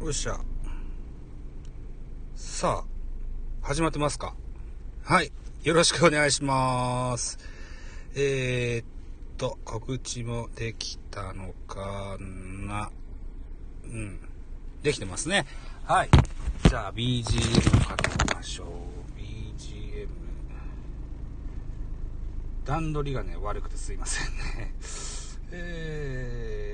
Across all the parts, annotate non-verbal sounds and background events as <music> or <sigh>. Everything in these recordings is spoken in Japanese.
よっしゃ。さあ、始まってますか？はい。よろしくお願いします。えー、っと、告知もできたのかな？うん。できてますね。はい。じゃあ、BGM かけましょう。BGM。段取りがね、悪くてすいませんね。<laughs> え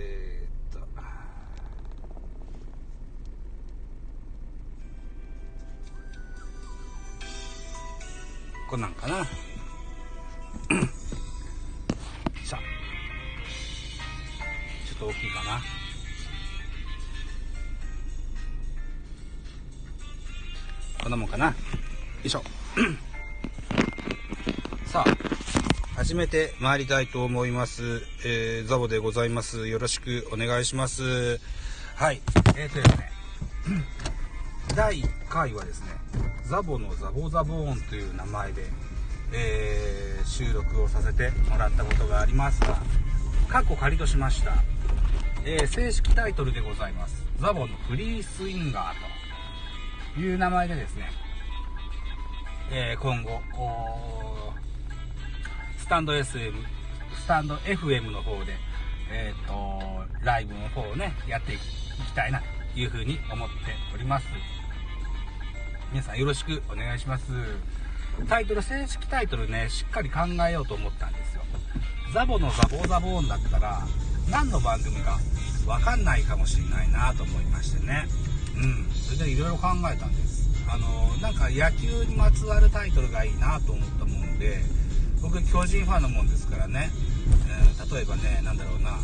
こんなんかな。<coughs> さあ。ちょっと大きいかな。こんなもんかな。よいしょ。<coughs> さあ、始めて参りたいと思います。えー、ザボでございます。よろしくお願いします。はい。えーとですね、<coughs> 第1回はですね、ザボのザボザボーンという名前で、えー収録をさせてもらったことがありますが、過去仮としました、えー正式タイトルでございます。ザボのフリースインガーという名前でですね、えー今後、スタンド SM、スタンド FM の方で、えっ、と、ライブの方をね、やっていきたいな、というふうに思っております。皆さんよろしくお願いします。タイトル、正式タイトルね、しっかり考えようと思ったんですよ。ザボのザボザボーンだったら、何の番組かわかんないかもしれないなと思いましてね。うん。それでいろいろ考えたんです。あの、なんか野球にまつわるタイトルがいいなと思ったもんで、僕巨人ファンのもんですからね、えー例えばね、なんだろうな、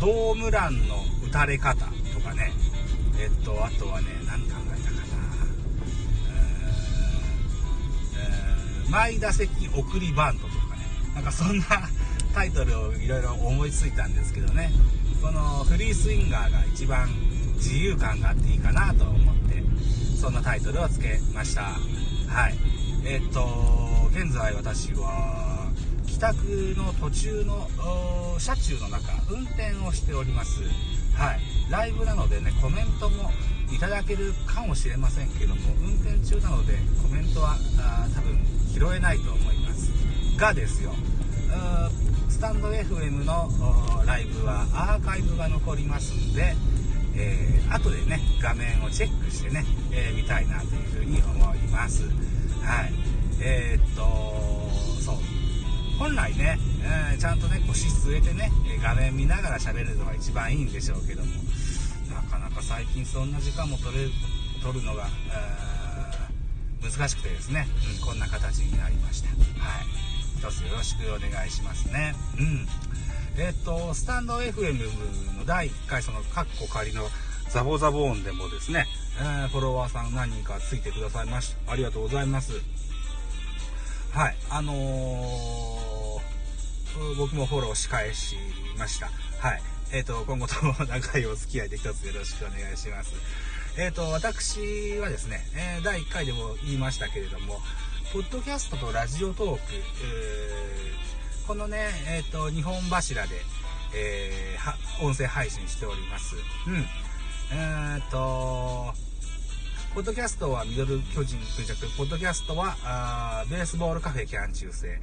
ドームランの打たれ方とかね、えっと、あとはね、何考え毎打席送りバントとかね、なんかそんなタイトルをいろいろ思いついたんですけどね、このフリースインガーが一番自由感があっていいかなと思って、そんなタイトルをつけました。はい。えっと、現在私は、帰宅の途中の車中の中、運転をしております。はい。ライブなのでね、コメントもいただけるかもしれませんけども、運転中なのでコメントはあ多分拾えないと思います。がですよ、スタンド FM のライブはアーカイブが残りますんで、えー後でね画面をチェックしてね、えー見たいなというふうに思います。はい。えーっとそう。本来ね、えーちゃんとね腰据えてねえ画面見ながら喋るのが一番いいんでしょうけどもなかなか最近そんな時間も取れる取るのが、えー難しくてですね、うん、こんな形になりましたはい一つよろしくお願いしますねうんえっと、スタンド FM の第1回、その、カッコ仮のザボザボーンでもですね、えーフォロワーさん何人かついてくださいました。ありがとうございます。はい、あのー僕もフォローし返しました。はい。えっ、と、今後とも長いお付き合いで一つよろしくお願いします。えっ、と、私はですね、えー第1回でも言いましたけれども、ポッドキャストとラジオトーク、えーこのね、えっ、と、2本柱で、えー音声配信しております。うん。えっ、と、ポッドキャストはミドル巨人くんじゃなく、ポッドキャストは、あーベースボールカフェキャン中世。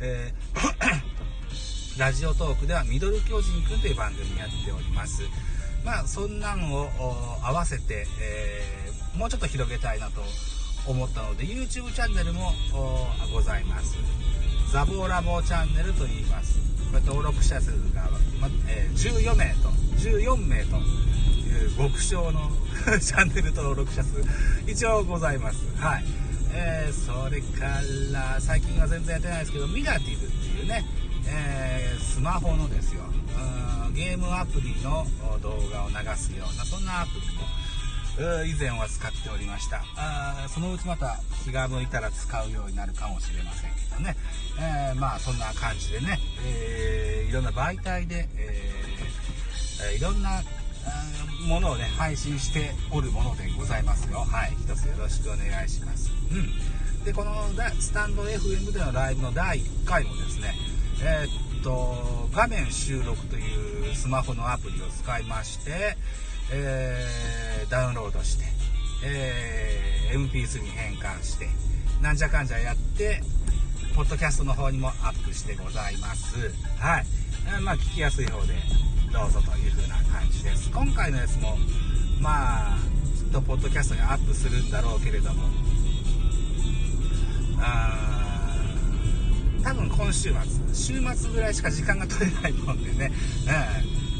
えー <coughs> ラジオトークではミドル巨人くんという番組やっております。まあ、そんなんを合わせて、えーもうちょっと広げたいなと思ったので、YouTube チャンネルもございます。ザボーラボチャンネルと言います。これ登録者数が、まえー14名と、14名という極小の <laughs> チャンネル登録者数、一応ございます。はい。えーそれから、最近は全然やってないですけど、ミラティブっていうね、えースマホのですよ、うんゲームアプリの動画を流すような、そんなアプリも、以前は使っておりました。あーそのうちまた気が向いたら使うようになるかもしれませんけどね、えーまあそんな感じでね、えーいろんな媒体で、えーいろんなものをね配信しておるものでございますよ。はい。一つよろしくお願いします。うん。でこのスタンド FM でのライブの第1回もですねえーっと画面収録というスマホのアプリを使いまして、えー、ダウンロードして、えー、MP3 に変換して、なんじゃかんじゃやって、ポッドキャストの方にもアップしてございます。はい。え、まあ、聞きやすい方でどうぞという風な感じです。今回のやつも、まあ、きっとポッドキャストにアップするんだろうけれども、あ多分今週末、週末ぐらいしか時間が取れないもんでね、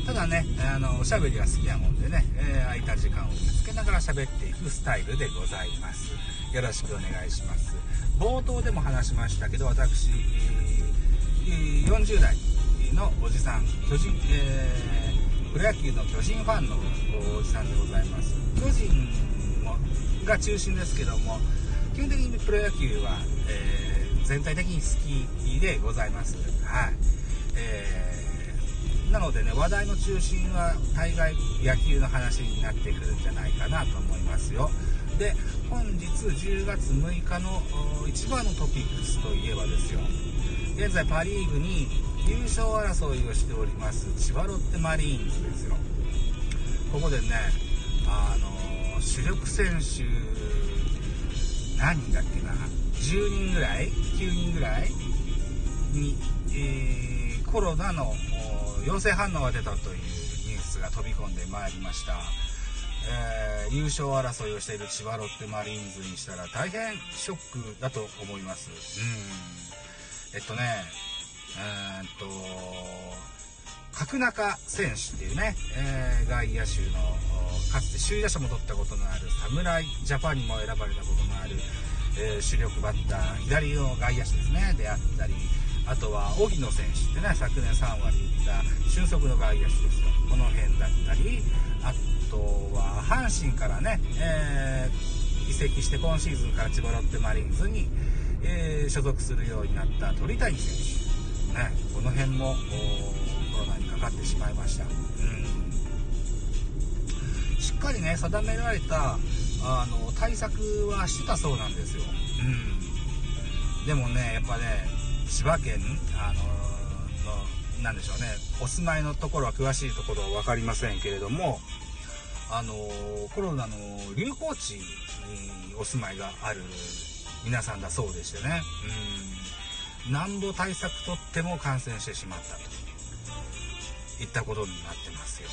うん、ただね、あの、おしゃべりは好きなもんでね、えー、空いた時間を見つけながら喋っていくスタイルでございます。よろしくお願いします。冒頭でも話しましたけど、私、40代のおじさん、巨人、えー、プロ野球の巨人ファンのおじさんでございます。巨人もが中心ですけども、基本的にプロ野球は、えー、全体的に好きでございます。はい。えー、なのでね、話題の中心は大概野球の話になってくるんじゃないかなと思いますよ。で、本日10月6日の一番のトピックスといえばですよ現在パ・リーグに優勝争いをしております千葉ロッテマリーンズですよここでねあの主力選手何人だっけな10人ぐらい9人ぐらいに、えー、コロナの陽性反応が出たというニュースが飛び込んでまいりましたえー、優勝争いをしている千葉ロッテマリーンズにしたら大変ショックだと思います。うん。えっとね、えー、っと、角中選手っていうね、えー、外野手の、かつて首位打者も取ったことのある侍ジャパンにも選ばれたことのある、えー、主力バッター、左の外野手ですね、であったり、あとは荻野選手ってね、昨年3割打った俊足の外野手ですよ。この辺だったり、あとは阪神からね、えー、移籍して今シーズンから千葉ロッテマリーンズに、えー、所属するようになった鳥谷選手、ね、この辺もかかってしまいました、うん、しっかりね定められたあの対策はしてたそうなんですよ、うん、でもねやっぱね千葉県あののなんでしょうねお住まいのところは詳しいところは分かりませんけれどもあのコロナの流行地にお住まいがある皆さんだそうでしてね、うん、なんぼ対策とっても感染してしまったと。いったことになってますよ。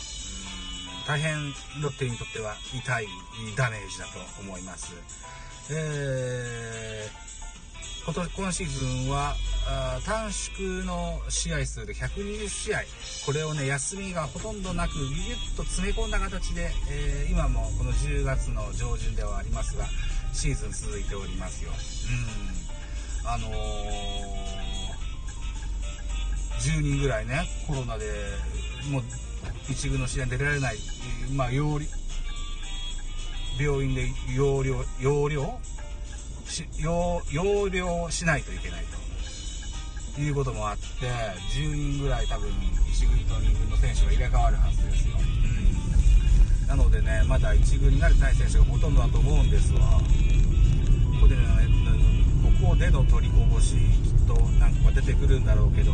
大変ロッテにとっては痛いダメージだと思います。えー今年今シーズンは短縮の試合数で120試合これをね休みがほとんどなくギュッと詰め込んだ形で、えー、今もこの10月の上旬ではありますがシーズン続いておりますようんあのー、10人ぐらいねコロナでもう一軍の試合に出られないまあ病院で容量容量要要領しないといけないということもあって10人ぐらい多分1軍と2軍の選手が入れ替わるはずですよ、うん、なのでねまだ1軍になれてない選手がほとんどだと思うんですわ。ここでねここでの取りこぼしきっと何個か出てくるんだろうけど。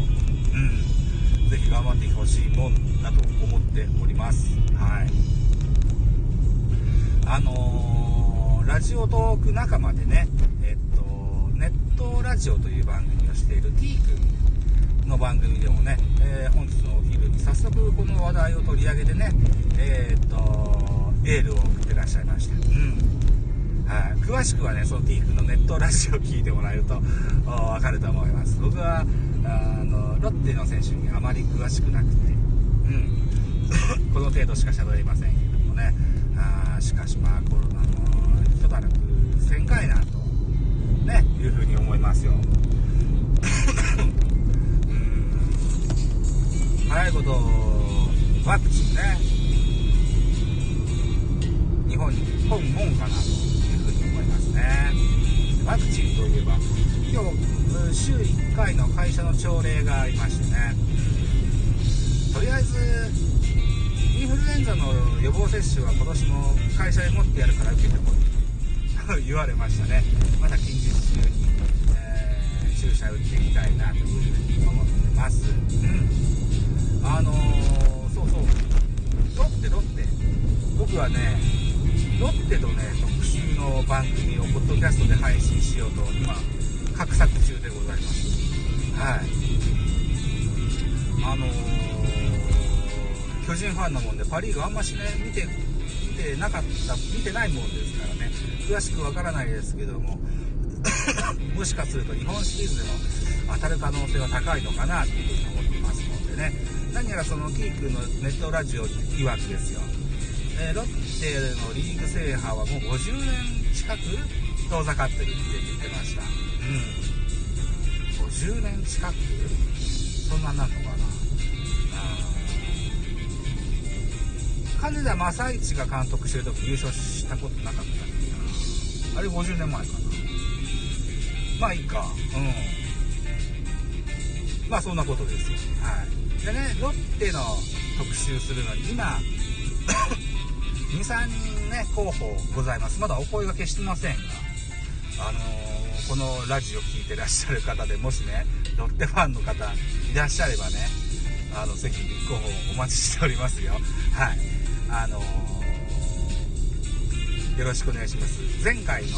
うん是非頑張ってほしいもんだと思っておりますはいあのー、ラジオトーク仲間でねえっと、ネットラジオという番組をしている T 君の番組でもね、えー、本日のお昼に早速この話題を取り上げてね、えー、っと、エールを送ってらっしゃいました。うん。はい、詳しくはね、その T 君のネットラジオを聞いてもらえるとわかると思います。僕は、あの、ロッテの選手にあまり詳しくなくて、うん。<laughs> この程度しか喋れませんけどもね。あしかしまあコロナの一段落せんかいなとねいうふうに思いますようん早いことワクチンね日本に来んもんかなというふうに思いますねワクチンといえば今日週1回の会社の朝礼がありましてね。とりあえずインフルエンザの予防接種は今年も会社で持ってやるから受けてこい。と <laughs> 言われましたね。また近日中に、えー、注射打っていきたいなというふうに思ってます。うん。あのー、そうそう。ロッテロッテ。僕はねロッテとね特集の番組をポッドキャストで配信しようと今画策中でございます。はい。あのー、巨人ファンなもんでパ・リーグあんましね見て見てなかった見てないもんですからね。詳しくわからないですけども <laughs> もしかすると日本シリーズでも当たる可能性は高いのかなというふうに思ってますのでね。何やらそのキー君のネットラジオ曰くですよ、えー、ロッテのリーグ制覇はもう50年近く遠ざかってるって言ってました。うん。50年近く。そんなな。んのかな金田正一が監督してる時優勝したことなかったあれ50年前かな。まあいいかうん。まあそんなことですよ。はい。でねロッテの特集するのに今 <coughs> 23人ね候補ございます。まだお声がけしてませんがあのー、このラジオ聴いてらっしゃる方でもしねロッテファンの方いらっしゃればねあのぜひ立候補お待ちしておりますよはいあのー、よろしくお願いします前回の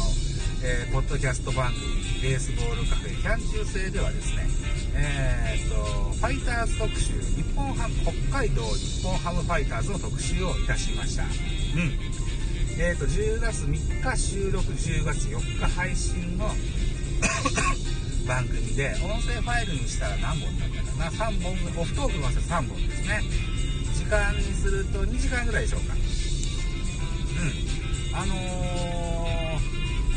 えー、ポッドキャスト番組ベースボールカフェキャン中制ではですね、えー、っと、ファイターズ特集、日本ハム、北海道日本ハムファイターズの特集をいたしました。うん。えー、っと、10月3日収録、10月4日配信の番組で、音声ファイルにしたら何本だったかな ?3 本、オフトークのせ3本ですね。時間にすると2時間ぐらいでしょうか。うん。あのー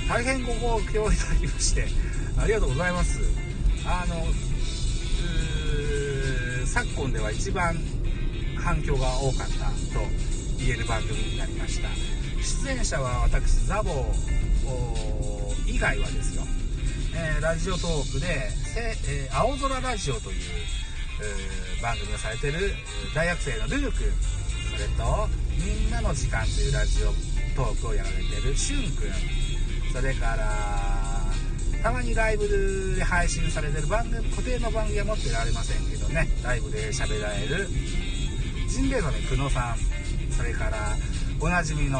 大変ご好評いただきましてありがとうございますあの昨今では一番反響が多かったと言える番組になりました出演者は私ザボ以外はですよ、えー、ラジオトークでえー、青空ラジオという、えー、番組をされてる大学生のルル君それとみんなの時間というラジオトークをやられてるしゅん君それからたまにライブで配信されてる番組固定の番組は持ってられませんけどねライブで喋られるジンベエザメ久野さんそれからおなじみの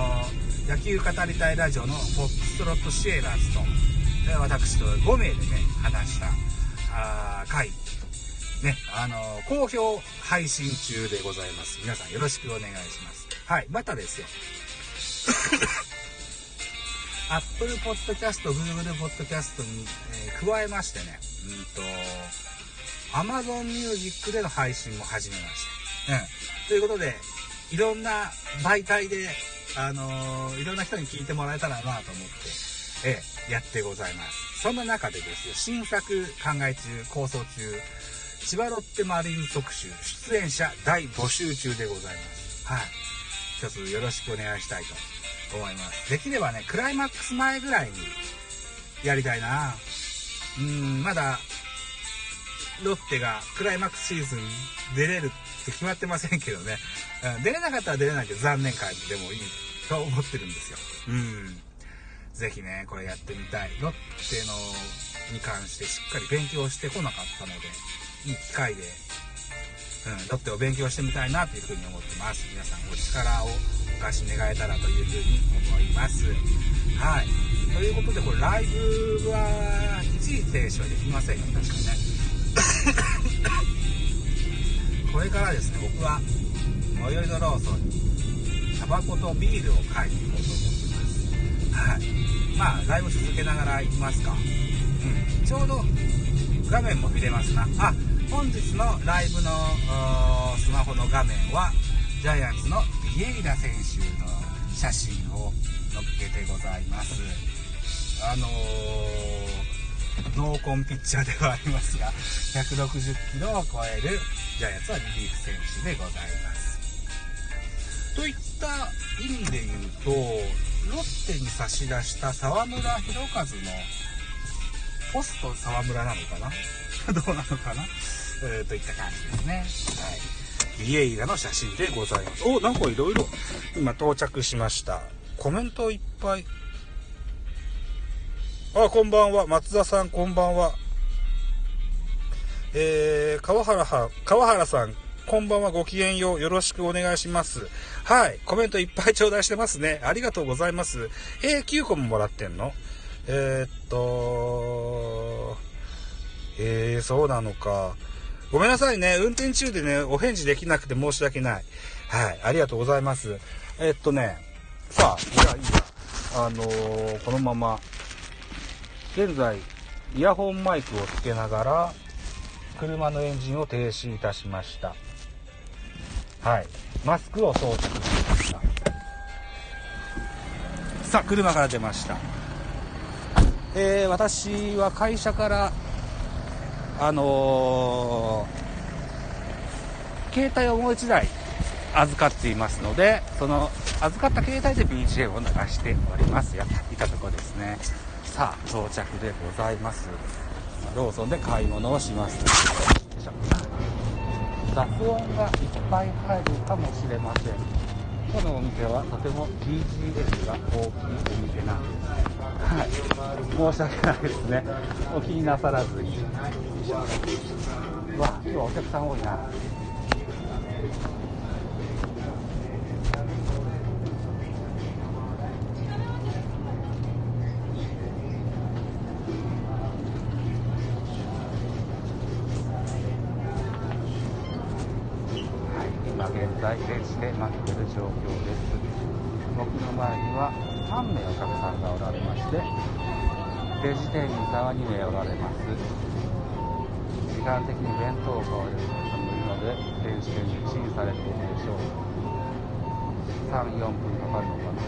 野球語りたいラジオのフォックストロットシエラーズと私と5名でね話したあ回ねあの好評配信中でございます皆さんよろしくお願いしますはいまたですよ <coughs> Apple Podcast、Google Podcast に、えー、加えましてね、うんと、Amazon Music での配信も始めました。うん。ということで、いろんな媒体で、あのー、いろんな人に聞いてもらえたらなと思って、えー、やってございます。そんな中でですよ、新作考え中、構想中、千葉ロッテマリーン特集、出演者大募集中でございます。はい。一つよろしくお願いしたいと思います。できればね、クライマックス前ぐらいにやりたいなうん、まだ、ロッテがクライマックスシーズン出れるって決まってませんけどね。うん、出れなかったら出れないけど残念会でもいいと思ってるんですよ。うん。ぜひね、これやってみたい。ロッテのに関してしっかり勉強してこなかったので、いい機会で、うん、ロッテを勉強してみたいなというふうに思ってます。皆さんお力をお貸し願えたらというふうに思います。はい。ということで、これライブは一時停止はできませんよ、確かね。<coughs> これからですね、僕は最寄りのローソンにタバコとビールを買いに行こうと思ってます。はい。まあ、ライブ続けながら行きますか。うん。ちょうど画面も見れますな。あ、本日のライブのスマホの画面はジャイアンツのビエイラ選手の写真を載っけてございますあのー、ノーコンピッチャーではありますが160キロを超えるジャイアンツはリリーフ選手でございますといった意味で言うとロッテに差し出した沢村博和のポスト沢村なのかな？<laughs> どうなのかな、えー、といった感じですねはいビエイラの写真でございます。お、なんかいろいろ今到着しました。コメントいっぱい。あ、こんばんは。松田さん、こんばんは。えー、川原は、川原さん、こんばんは、ごきげんよう。よろしくお願いします。はい。コメントいっぱい頂戴してますね。ありがとうございます。えー、9個ももらってんの？えー、っと、えー、そうなのか。ごめんなさいね。運転中でね、お返事できなくて申し訳ない。はい。ありがとうございます。えー、っとね、さあ、じゃあいいや。あのー、このまま、現在、イヤホンマイクをつけながら、車のエンジンを停止いたしました。はい。マスクを装着しました。さあ、車から出ました。えー、私は会社から、あのー、携帯をもう1台預かっていますので、その預かった携帯で BGM を流しております。やっていたとこですね。さあ、到着でございます。ローソンで買い物をします。雑音がいっぱい入るかもしれません。このお店はとても BGS が大きいお店なんです。はい。申し訳ないですね。お気になさらずに。うわ、今日はお客さん多いな。在レジで待っている状況です。僕の前には3名お客さんがおられましてレジ店員さんは2名おられます。時間的に弁当を買われる方もいるので電子券にチンされているでしょう。34分かかるのかな。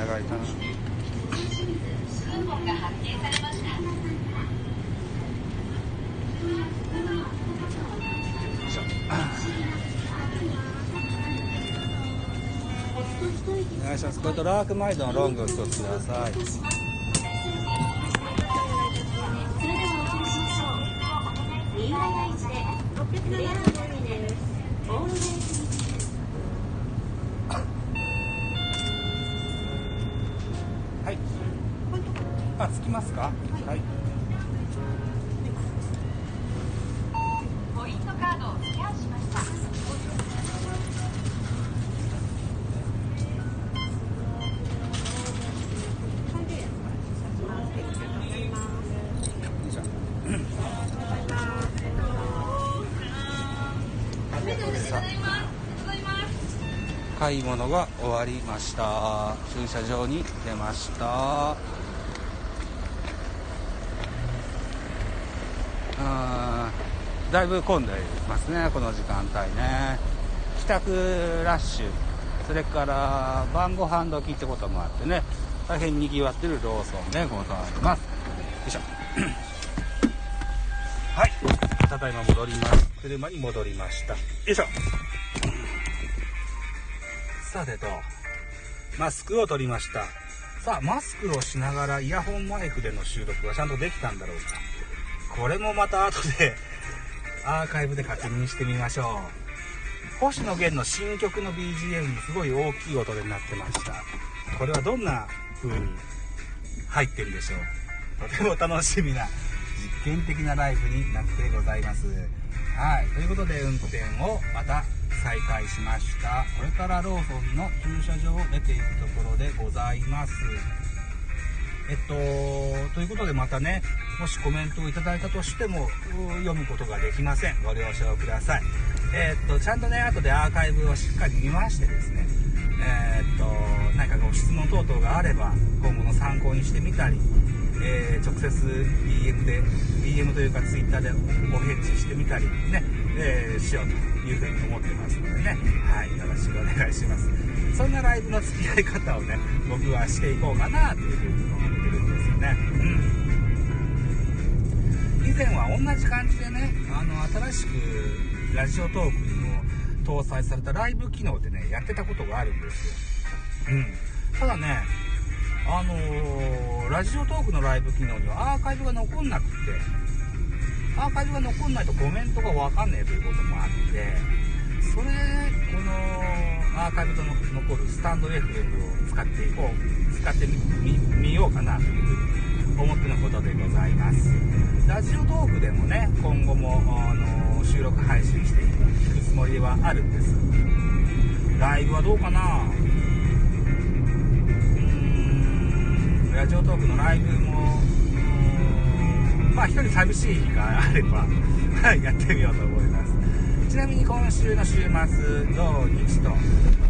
長いな。お願いします。これとラークマイドのロングを一つください。買い物が終わりました。駐車場に出ました。あだいぶ混んでいますねこの時間帯ね。帰宅ラッシュそれから晩ご飯時ってこともあってね大変にぎわってるローソンでございます。よいしょ。はいただいま戻ります。車に戻りました。よいしょ。さてと、マスクを取りました。さあ、マスクをしながらイヤホンマイクでの収録はちゃんとできたんだろうか。これもまた後でアーカイブで確認してみましょう。星野源の新曲の BGM にすごい大きい音でなってました。これはどんな風に入ってるんでしょう。とても楽しみな実験的なライブになってございます。はい。ということで運転をまた再開しました。これからローソンの駐車場を出ていくところでございます。えっとということでまたねもしコメントをいただいたとしても読むことができません。ご了承ください。えっとちゃんとね後でアーカイブをしっかり見ましてですね。えー、っと何かご質問等々があれば今後の参考にしてみたりえー、直接 DM で DM というか Twitter でお返事してみたりね、えー、しようというふうに思ってますのでね。はいよろしくお願いします。そんなライブの付き合い方をね僕はしていこうかなというふうに思ってるんですよね。うん。以前は同じ感じでねあの新しくラジオトークにも搭載されたライブ機能でねやってたことがあるんですよ、うん、ただねあのー、ラジオトークのライブ機能にはアーカイブが残んなくてアーカイブが残んないとコメントがわかんねえということもあってそれでこのアーカイブと残るスタンド FM を使っていこう使ってみようかなというふうに思ってのことでございます。ラジオトークでもね今後もあの収録配信していくつもりではあるんです。ライブはどうかな？うんラジオトークのライブもまあ一人寂しい日があればやってみようと思いますちなみに今週の週末土日と、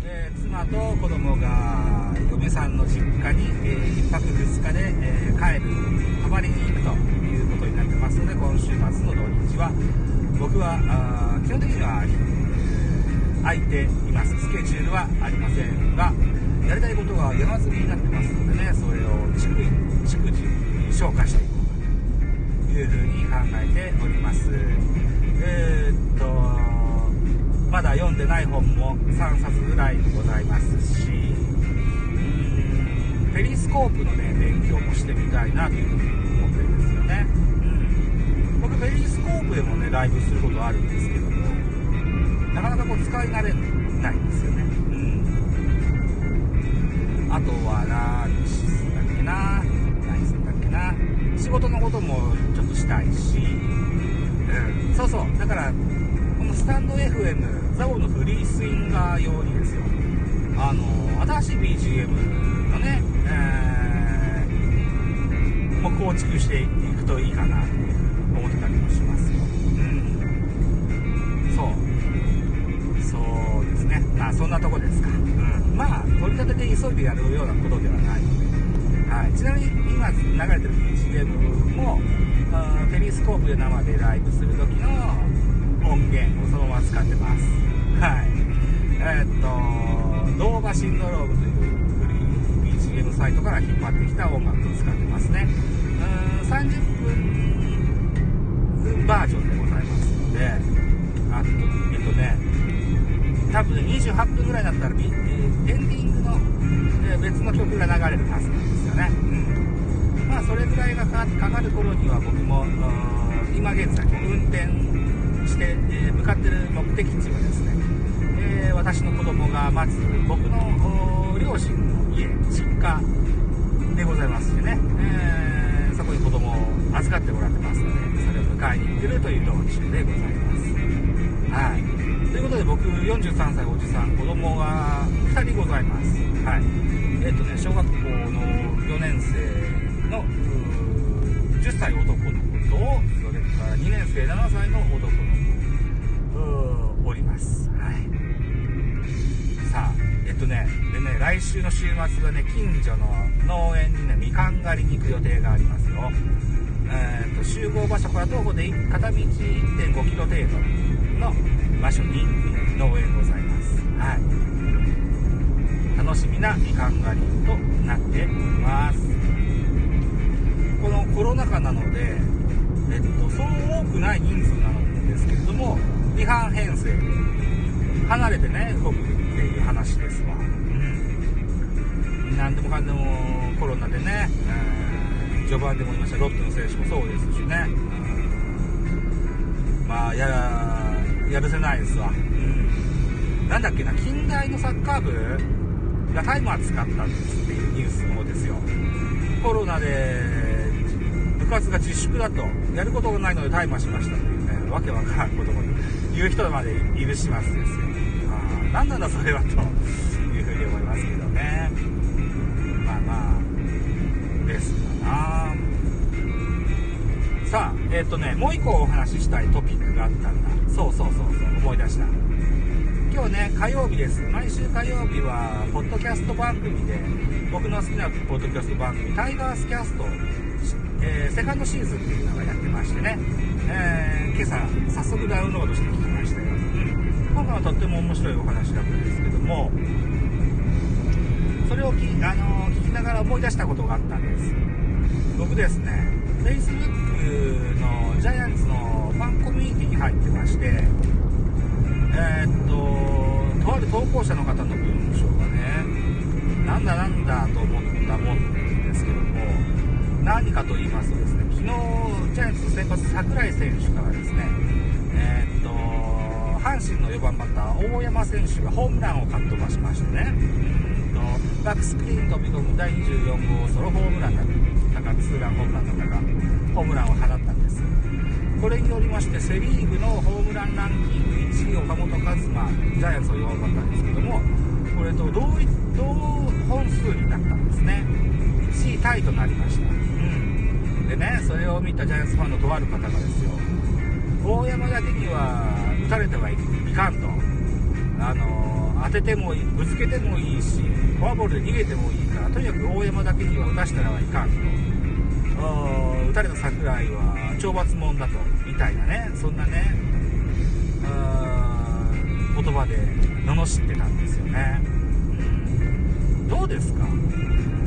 えー、妻と子供が嫁さんの実家に、えー、1泊2日で、えー、帰る泊まりに行くということになってますので今週末の土日は僕はあ基本的には空いています。スケジュールはありませんがやりたいことが山積みになってますのでねそれを逐次消化していくいうふうに考えておりますえー、っとまだ読んでない本も3冊ぐらいございますしうんペリスコープのね勉強もしてみたいなというふうに思ってるんですよね。うん。僕ペリスコープでもねライブすることあるんですけどもなかなかこう使い慣れないんですよね。うん。あとは何すんだっけな何すんだっけな仕事のこともちしたいし、うん、そうそう。だからこのスタンド FM ザボのフリースインガー用にですよ。あの新しい BGM のね、えー、もう構築していくといいかなと思ってたりもしますよ。うん。そう。そうですね。まあそんなとこですか、うん、まあ取り立てて急いでやるようなことではない。のではい、ちなみに今流れてる BGM もペリスコープで生でライブする時の音源をそのまま使ってます。はい。えー、っと動画シンドロームというフリー BGM サイトから引っ張ってきた音楽を使ってますね。うん。30分バージョンでございますのであとえっとね多分ね28分ぐらいだったらエンディングの別の曲が流れるはずなんですよね、うん、あそれぐらいがかかる頃には僕も今現在運転して、え、向かってる目的地はですね、え、私の子供が待つ僕の両親の家実家でございますしね、えー、そこに子供を預かってもらってますのでそれを迎えに行ってるという道中でございます。はい。ということで僕43歳おじさん子供が2人ございます。はい。えっ、ー、とね、小学校の4年生の10歳男の子と、それから2年生7歳の男の子おります。はい。さあ、えっとね、でね、来週の週末はね、近所の農園にね、みかん狩りに行く予定がありますよ。えーと、集合場所から徒歩で片道1.5キロ程度の場所に農園ございます。はい。楽しみなみかん狩りとなっておりますこのコロナ禍なので、えっと、そう多くない人数なんですけれども違反編成離れてね動くっていう話ですわ。うん。何でもかんでもコロナでね、えー、序盤でも言いましたロッテの選手もそうですしね、まあややるせないですわ、うん、なんだっけな近代のサッカー部がタイマー使ったっていうニュースの方ですよ。コロナで活が自粛だとやることがないのでタイマーしましたというねわけわからんことも言う人までいる始末ですよ。あ何なんだそれはというふうに思いますけどね。まあまあですかな。さあえっ、ー、とねもう一個お話ししたいトピックがあったんだ。そうそうそうそう思い出した。今日ね、火曜日です。毎週火曜日は、ポッドキャスト番組で、僕の好きなポッドキャスト番組、タイガースキャスト、えー、セカンドシーズンっていうのがやってましてね、えー、今朝、早速ダウンロードして聞きましたよ。今回はとっても面白いお話だったんですけども、それをき、あのー、聞きながら思い出したことがあったんです。僕ですね、Facebook のジャイアンツのファンコミュニティに入ってましてえー、っととある投稿者の方の文章がねなんだなんだと思ったもん何かと言いますとですね昨日ジャイアンツの先発櫻井選手からですねえー、っと阪神の4番バッター大山選手がホームランをかっ飛ばしましてねバックスクリーン飛び込む第24号ソロホームランだったかツーランホームランだったかホームランを放ったんです。これによりましてセ・リーグのホームランランキング1位岡本和真ジャイアンツの4番バッターですけどもこれと同同本数になったんですね。1位タイとなりました、でねそれを見たジャイアンツファンのとある方がですよ大山だけには打たれてはいかんと。あの当ててもいいぶつけてもいいしフォアボールで逃げてもいいからとにかく大山だけには打たしたらはいかんと。打たれた桜井は懲罰者だとみたいなねそんなね言葉で罵ってたんですよね、どうですか？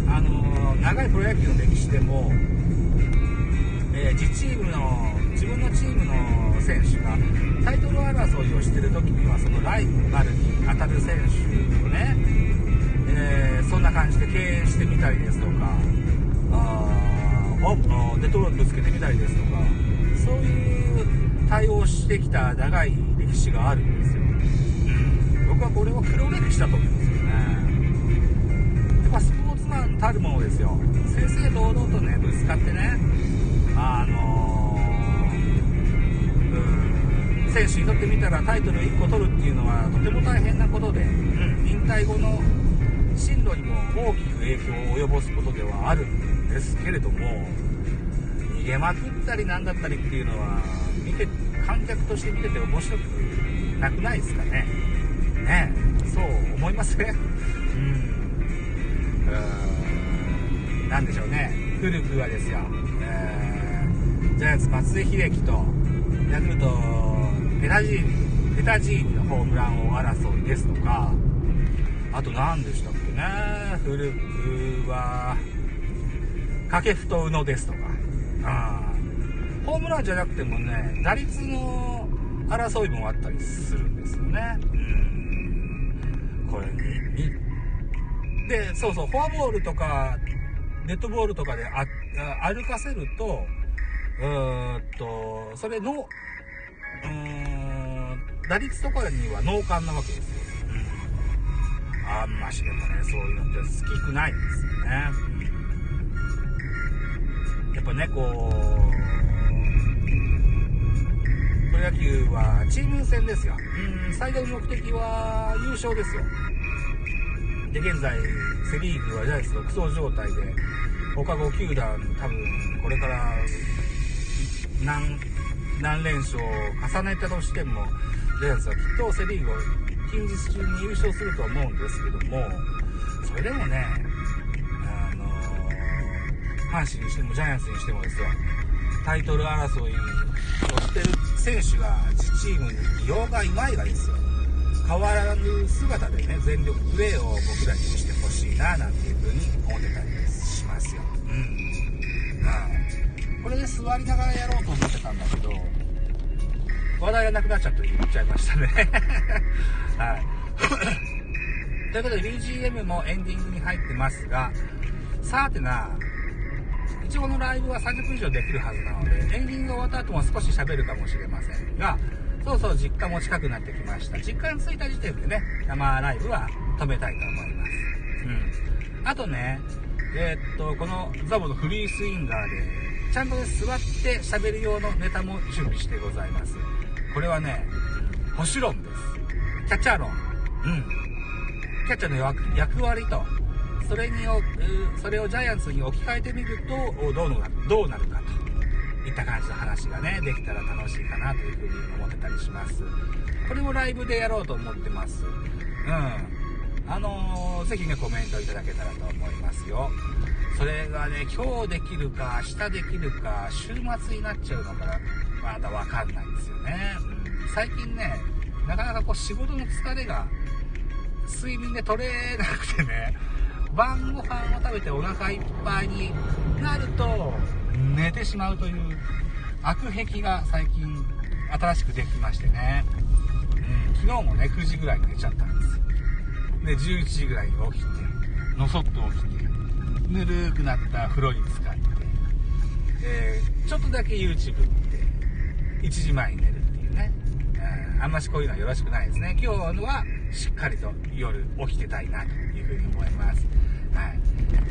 あの長いプロ野球の歴史でも、えー、自チームの自分のチームの選手がタイトル争いをしてる時にはそのライバルに当たる選手をね、えー、そんな感じで敬遠してみたりですとかあデトロイトぶつけてみたりですとかそういう対応してきた長い歴史があるんですよ、うん、僕はこれは黒歴史だと思うんですよね。やっぱスポーツマンたるものですよ。正々堂々とねぶつかってねあの選手にとってみたらタイトル1個取るっていうのはとても大変なことで、うん、引退後の進路にも大きく影響を及ぼすことではあるんですけれども逃げまくったりなんだったりっていうのは見て観客として見てて面白くなくないですかね？ねそう思いますねうん。なんでしょうね。古くはですよ、えー、ジャイアンツ松井秀喜とヤクルトペタジーニ、ペタジーニのホームラン王争いですとか、あと何でしたっけね、古くは、掛布と宇野ですとか、あホームランじゃなくてもね、打率の争いもあったりするんですよね。うん。これに、で、そうそう、フォアボールとか、デッドボールとかで歩かせると、うーんと、それの、うーん、打率とかには脳幹なわけですよ。うん。あんましでもね、そういうのって好きくないんですよね。うん。やっぱね、こう、プロ野球はチーム戦ですよ。うん、最大の目的は優勝ですよ。で、現在、セ・リーグはジャイアンツ独走状態で、他5球団、多分、これから、何、何連勝を重ねたとしても、ジャイアンツはきっとセ・リーグを近日中に優勝すると思うんですけども、それでもね、あの、阪神にしてもジャイアンツにしてもですよ、タイトル争いをしてる選手が自チームに起用がいまいがですよ、変わらぬ姿でね、全力プレーを僕らにしてほしいな、なんてこれで座りながらやろうと思ってたんだけど、話題がなくなっちゃって言っちゃいましたね <laughs> はい。ということで BGM もエンディングに入ってますが、さてな、一応このライブは30分以上できるはずなので、エンディングが終わった後も少し喋るかもしれませんが、そうそう実家も近くなってきました。実家に着いた時点でね、生ライブは止めたいと思います。うん。あとね、えー、っと、このザボのフリースインガーで、ちゃんとね、座って喋る用のネタも準備してございます。これはね、星論です。キャッチャー論。うん。キャッチャーの役割と、それにそれをジャイアンツに置き換えてみると、どうなどうなるかといった感じの話がね、できたら楽しいかなというふうに思ってたりします。これもライブでやろうと思ってます。うん。あのー、ぜひね、コメントいただけたらと思いますよ。それがね、今日できるか、明日できるか、週末になっちゃうのかな、まだわかんないんですよね。うん、最近ね、なかなかこう仕事の疲れが、睡眠で取れなくてね、晩ご飯を食べてお腹いっぱいになると、寝てしまうという、悪壁が最近新しくできましてね、うん、昨日もね9時ぐらいに寝ちゃったんですよ。で11時ぐらいに起きてのそっと起きてぬるくなった風呂に浸かって、えー、ちょっとだけ YouTube 見て1時前に寝るっていうね、うん、あんましこういうのはよろしくないですね。今日はしっかりと夜起きてたいなというふうに思います。はい。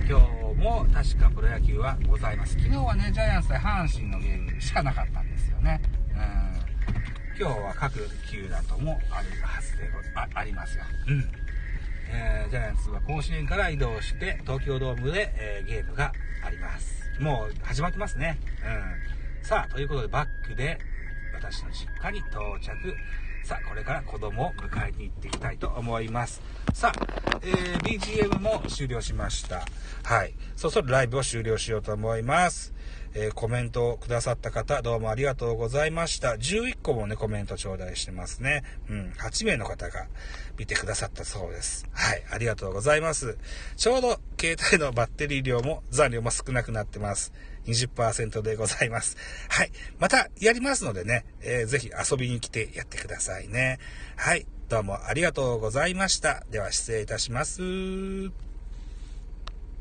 今日も確かプロ野球はございます。昨日はねジャイアンツ対阪神のゲームしかなかったんですよね。うん。今日は各球団ともあるはずであありますよ。うん。えー、ジャイアンツは甲子園から移動して東京ドームで、えー、ゲームがあります。もう始まってますね。うん。さあということでバックで私の実家に到着。さあ、これから子供を迎えに行っていきたいと思います。さあ、えー、BGM も終了しました。はい。そろそろライブを終了しようと思います。えー、コメントをくださった方、どうもありがとうございました。11個もね、コメント頂戴してますね。うん、8名の方が見てくださったそうです。はい、ありがとうございます。ちょうど携帯のバッテリー量も残量も少なくなってます。20%でございます。はい。またやりますのでね、えー、ぜひ遊びに来てやってくださいね。はい。どうもありがとうございました。では失礼いたします。